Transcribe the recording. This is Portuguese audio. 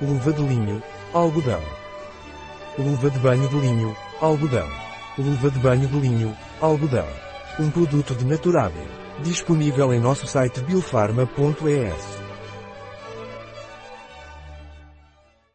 luva de linho, algodão. Luva de banho de linho, algodão. Luva de banho de linho, algodão. Um produto de Naturável. Disponível em nosso site biofarma.es.